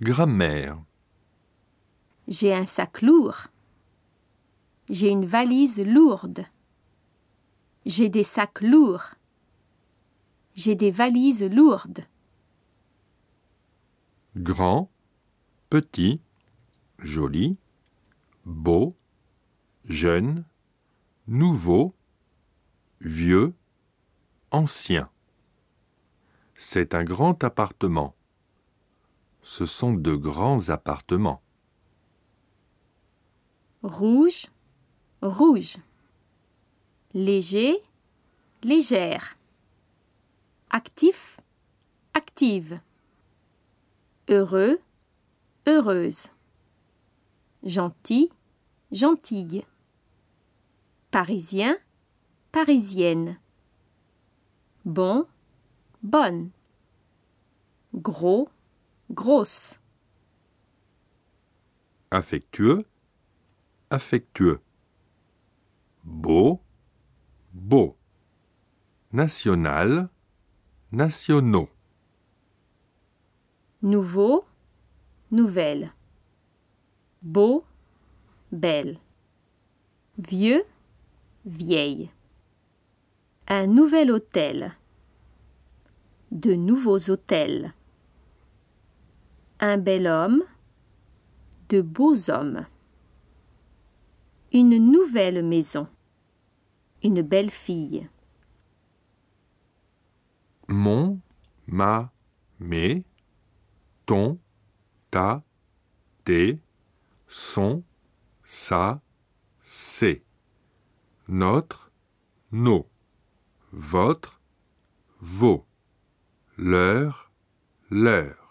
Grammaire. J'ai un sac lourd. J'ai une valise lourde. J'ai des sacs lourds. J'ai des valises lourdes. Grand, petit, joli, beau, jeune, nouveau, vieux, ancien. C'est un grand appartement. Ce sont de grands appartements. Rouge, rouge. Léger, légère. Actif, active. Heureux, heureuse. Gentil, gentille. Parisien, parisienne. Bon, bonne. Gros, grosse. Affectueux, affectueux. Beau, beau. National, nationaux. Nouveau, nouvelle. Beau, belle. Vieux, vieille. Un nouvel hôtel. De nouveaux hôtels. Un bel homme. De beaux hommes. Une nouvelle maison. Une belle fille. Mon, ma, mes, ton, ta, tes, son, sa, c'est. Notre, nos. Votre, vos. Leur, leur.